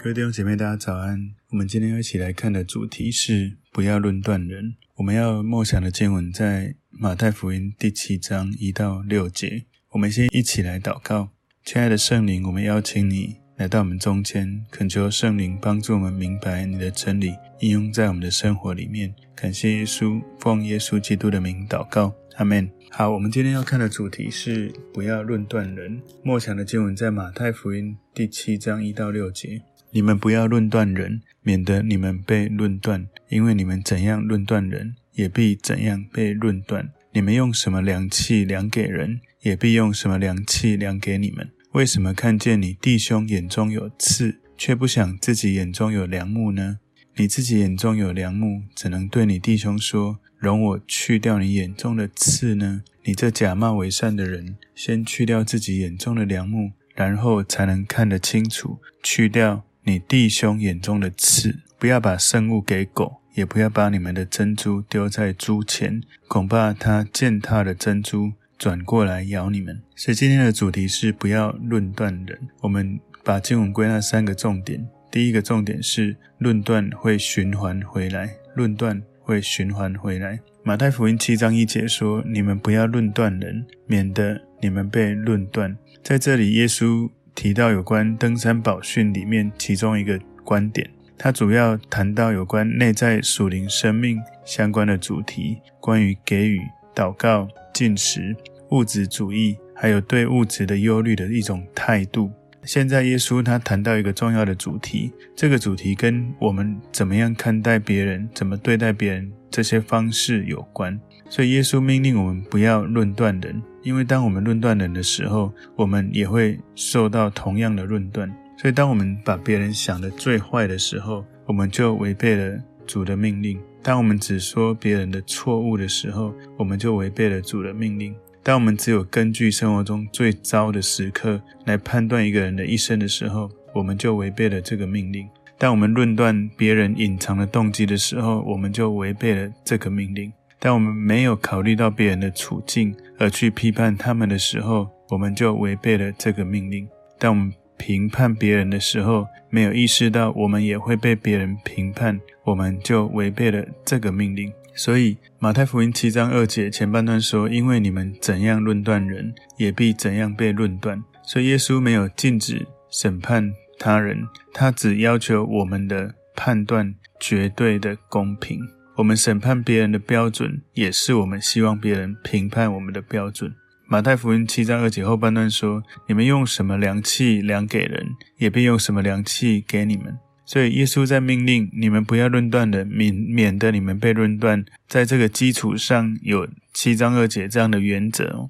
各位弟兄姐妹，大家早安。我们今天要一起来看的主题是不要论断人。我们要默想的经文在马太福音第七章一到六节。我们先一起来祷告。亲爱的圣灵，我们邀请你来到我们中间，恳求圣灵帮助我们明白你的真理，应用在我们的生活里面。感谢耶稣，奉耶稣基督的名祷告，阿门。好，我们今天要看的主题是不要论断人。默想的经文在马太福音第七章一到六节。你们不要论断人，免得你们被论断。因为你们怎样论断人，也必怎样被论断。你们用什么量器量给人，也必用什么量器量给你们。为什么看见你弟兄眼中有刺，却不想自己眼中有梁木呢？你自己眼中有梁木，怎能对你弟兄说：容我去掉你眼中的刺呢？你这假冒为善的人，先去掉自己眼中的梁木，然后才能看得清楚，去掉。你弟兄眼中的刺，不要把圣物给狗，也不要把你们的珍珠丢在猪前，恐怕它践踏的珍珠转过来咬你们。所以今天的主题是不要论断人。我们把经文归纳三个重点。第一个重点是论断会循环回来，论断会循环回来。马太福音七章一节说：“你们不要论断人，免得你们被论断。”在这里，耶稣。提到有关登山宝训里面其中一个观点，它主要谈到有关内在属灵生命相关的主题，关于给予、祷告、进食、物质主义，还有对物质的忧虑的一种态度。现在耶稣他谈到一个重要的主题，这个主题跟我们怎么样看待别人、怎么对待别人这些方式有关。所以耶稣命令我们不要论断人。因为当我们论断人的时候，我们也会受到同样的论断。所以，当我们把别人想的最坏的时候，我们就违背了主的命令；当我们只说别人的错误的时候，我们就违背了主的命令；当我们只有根据生活中最糟的时刻来判断一个人的一生的时候，我们就违背了这个命令；当我们论断别人隐藏的动机的时候，我们就违背了这个命令。当我们没有考虑到别人的处境而去批判他们的时候，我们就违背了这个命令。当我们评判别人的时候，没有意识到我们也会被别人评判，我们就违背了这个命令。所以，马太福音七章二节前半段说：“因为你们怎样论断人，也必怎样被论断。”所以，耶稣没有禁止审判他人，他只要求我们的判断绝对的公平。我们审判别人的标准，也是我们希望别人评判我们的标准。马太福音七章二节后半段说：“你们用什么量器量给人，也必用什么量器给你们。”所以耶稣在命令你们不要论断人，免免得你们被论断。在这个基础上，有七章二节这样的原则哦。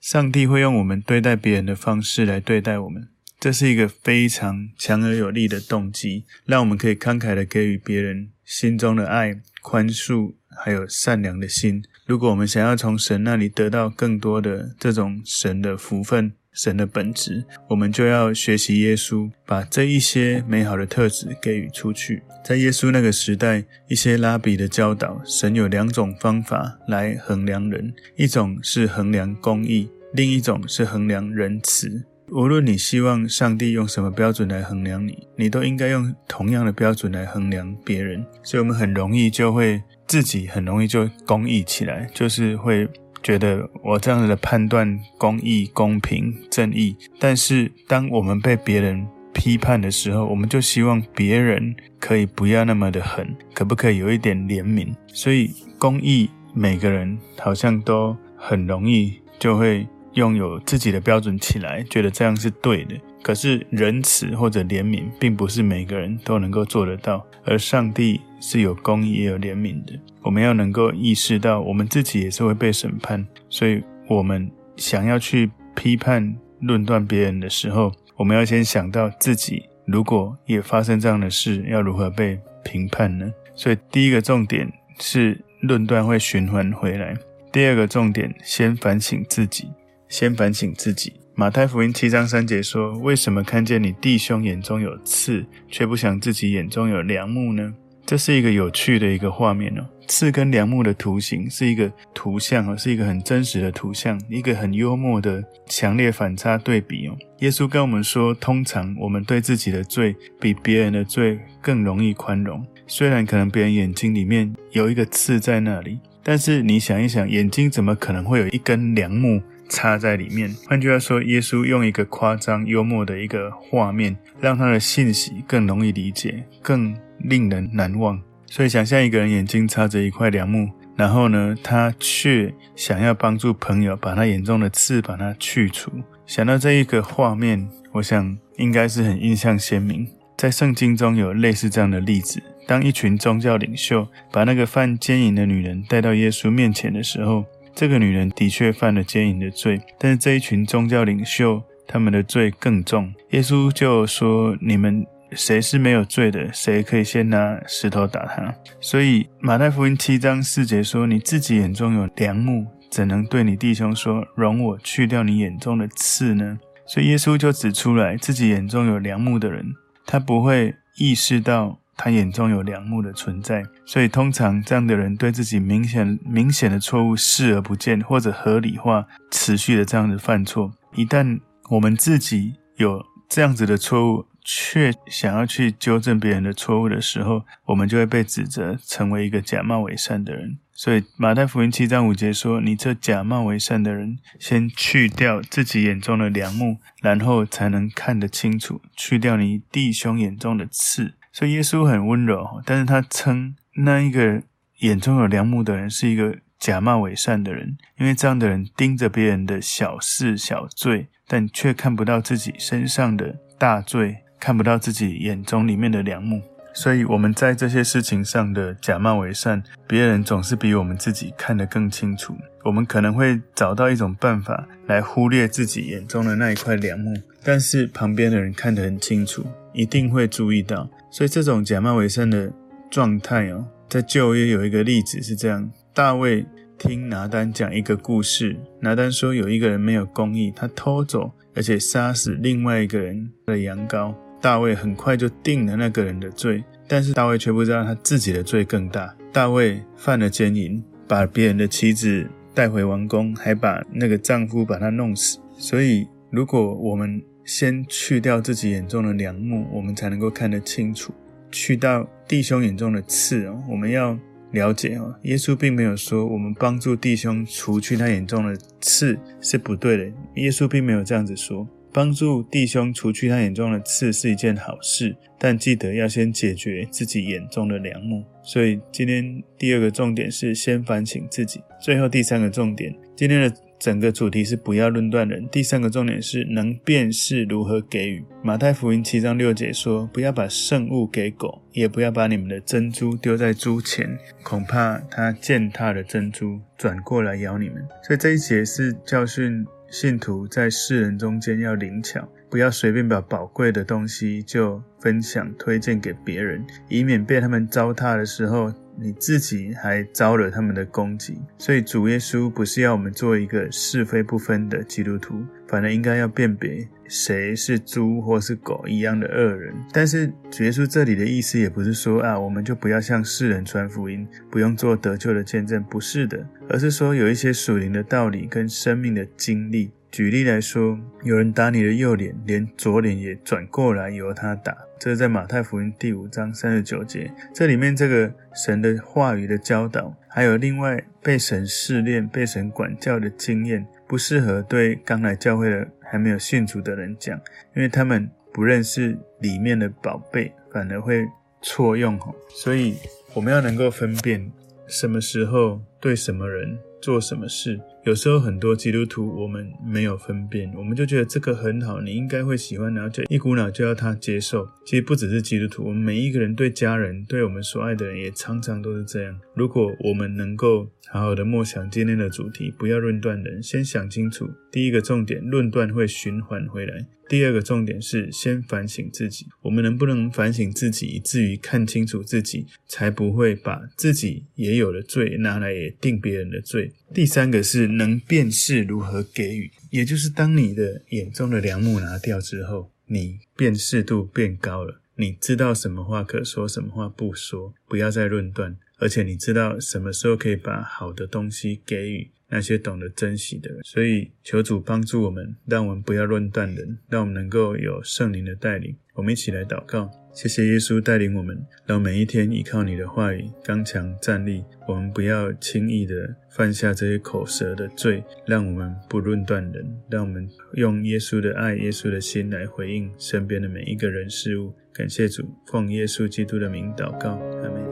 上帝会用我们对待别人的方式来对待我们，这是一个非常强而有力的动机，让我们可以慷慨地给予别人心中的爱。宽恕，还有善良的心。如果我们想要从神那里得到更多的这种神的福分、神的本质，我们就要学习耶稣，把这一些美好的特质给予出去。在耶稣那个时代，一些拉比的教导，神有两种方法来衡量人：一种是衡量公义，另一种是衡量仁慈。无论你希望上帝用什么标准来衡量你，你都应该用同样的标准来衡量别人。所以，我们很容易就会自己很容易就公义起来，就是会觉得我这样子的判断公义、公平、正义。但是，当我们被别人批判的时候，我们就希望别人可以不要那么的狠，可不可以有一点怜悯？所以，公义每个人好像都很容易就会。拥有自己的标准起来，觉得这样是对的。可是仁慈或者怜悯，并不是每个人都能够做得到。而上帝是有公义也有怜悯的。我们要能够意识到，我们自己也是会被审判。所以，我们想要去批判、论断别人的时候，我们要先想到自己，如果也发生这样的事，要如何被评判呢？所以，第一个重点是论断会循环回来。第二个重点，先反省自己。先反省自己。马太福音七章三节说：“为什么看见你弟兄眼中有刺，却不想自己眼中有梁木呢？”这是一个有趣的一个画面哦。刺跟梁木的图形是一个图像哦，是一个很真实的图像，一个很幽默的强烈反差对比哦。耶稣跟我们说，通常我们对自己的罪比别人的罪更容易宽容。虽然可能别人眼睛里面有一个刺在那里，但是你想一想，眼睛怎么可能会有一根梁木插在里面？换句话说，耶稣用一个夸张幽默的一个画面，让他的信息更容易理解，更令人难忘。所以，想象一个人眼睛插着一块梁木，然后呢，他却想要帮助朋友把他眼中的刺把它去除。想到这一个画面，我想应该是很印象鲜明。在圣经中有类似这样的例子：当一群宗教领袖把那个犯奸淫的女人带到耶稣面前的时候，这个女人的确犯了奸淫的罪，但是这一群宗教领袖他们的罪更重。耶稣就说：“你们。”谁是没有罪的？谁可以先拿石头打他？所以马太福音七章四节说：“你自己眼中有梁木，怎能对你弟兄说，容我去掉你眼中的刺呢？”所以耶稣就指出来，自己眼中有梁木的人，他不会意识到他眼中有梁木的存在。所以通常这样的人对自己明显明显的错误视而不见，或者合理化持续的这样子犯错。一旦我们自己有这样子的错误，却想要去纠正别人的错误的时候，我们就会被指责成为一个假冒伪善的人。所以马太福音七章五节说：“你这假冒伪善的人，先去掉自己眼中的梁木，然后才能看得清楚，去掉你弟兄眼中的刺。”所以耶稣很温柔，但是他称那一个眼中有良木的人是一个假冒伪善的人，因为这样的人盯着别人的小事小罪，但却看不到自己身上的大罪。看不到自己眼中里面的良木，所以我们在这些事情上的假冒伪善，别人总是比我们自己看得更清楚。我们可能会找到一种办法来忽略自己眼中的那一块梁木，但是旁边的人看得很清楚，一定会注意到。所以这种假冒伪善的状态哦，在旧约有一个例子是这样：大卫听拿单讲一个故事，拿单说有一个人没有公义，他偷走而且杀死另外一个人的羊羔。大卫很快就定了那个人的罪，但是大卫却不知道他自己的罪更大。大卫犯了奸淫，把别人的妻子带回王宫，还把那个丈夫把他弄死。所以，如果我们先去掉自己眼中的梁木，我们才能够看得清楚；去掉弟兄眼中的刺哦，我们要了解哦，耶稣并没有说我们帮助弟兄除去他眼中的刺是不对的。耶稣并没有这样子说。帮助弟兄除去他眼中的刺是一件好事，但记得要先解决自己眼中的梁木。所以今天第二个重点是先反省自己。最后第三个重点，今天的整个主题是不要论断人。第三个重点是能辨识如何给予。马太福音七章六节说：“不要把圣物给狗，也不要把你们的珍珠丢在猪前，恐怕它践踏了珍珠，转过来咬你们。”所以这一节是教训。信徒在世人中间要灵巧，不要随便把宝贵的东西就分享推荐给别人，以免被他们糟蹋的时候，你自己还招惹他们的攻击。所以主耶稣不是要我们做一个是非不分的基督徒，反而应该要辨别谁是猪或是狗一样的恶人。但是主耶稣这里的意思也不是说啊，我们就不要向世人传福音，不用做得救的见证，不是的。而是说，有一些属灵的道理跟生命的经历。举例来说，有人打你的右脸，连左脸也转过来由他打。这是在马太福音第五章三十九节。这里面这个神的话语的教导，还有另外被神试炼、被神管教的经验，不适合对刚来教会的还没有信主的人讲，因为他们不认识里面的宝贝，反而会错用。所以我们要能够分辨。什么时候对什么人做什么事？有时候很多基督徒我们没有分辨，我们就觉得这个很好，你应该会喜欢，然后就一股脑就要他接受。其实不只是基督徒，我们每一个人对家人、对我们所爱的人，也常常都是这样。如果我们能够好好的默想今天的主题，不要论断人，先想清楚。第一个重点，论断会循环回来。第二个重点是先反省自己，我们能不能反省自己，以至于看清楚自己，才不会把自己也有的罪拿来也定别人的罪。第三个是能辨识如何给予，也就是当你的眼中的梁木拿掉之后，你辨识度变高了。你知道什么话可说，什么话不说，不要再论断。而且你知道什么时候可以把好的东西给予那些懂得珍惜的人。所以求主帮助我们，让我们不要论断人，让我们能够有圣灵的带领。我们一起来祷告。谢谢耶稣带领我们，让每一天依靠你的话语刚强站立。我们不要轻易的犯下这些口舌的罪，让我们不论断人，让我们用耶稣的爱、耶稣的心来回应身边的每一个人事物。感谢主，奉耶稣基督的名祷告，阿门。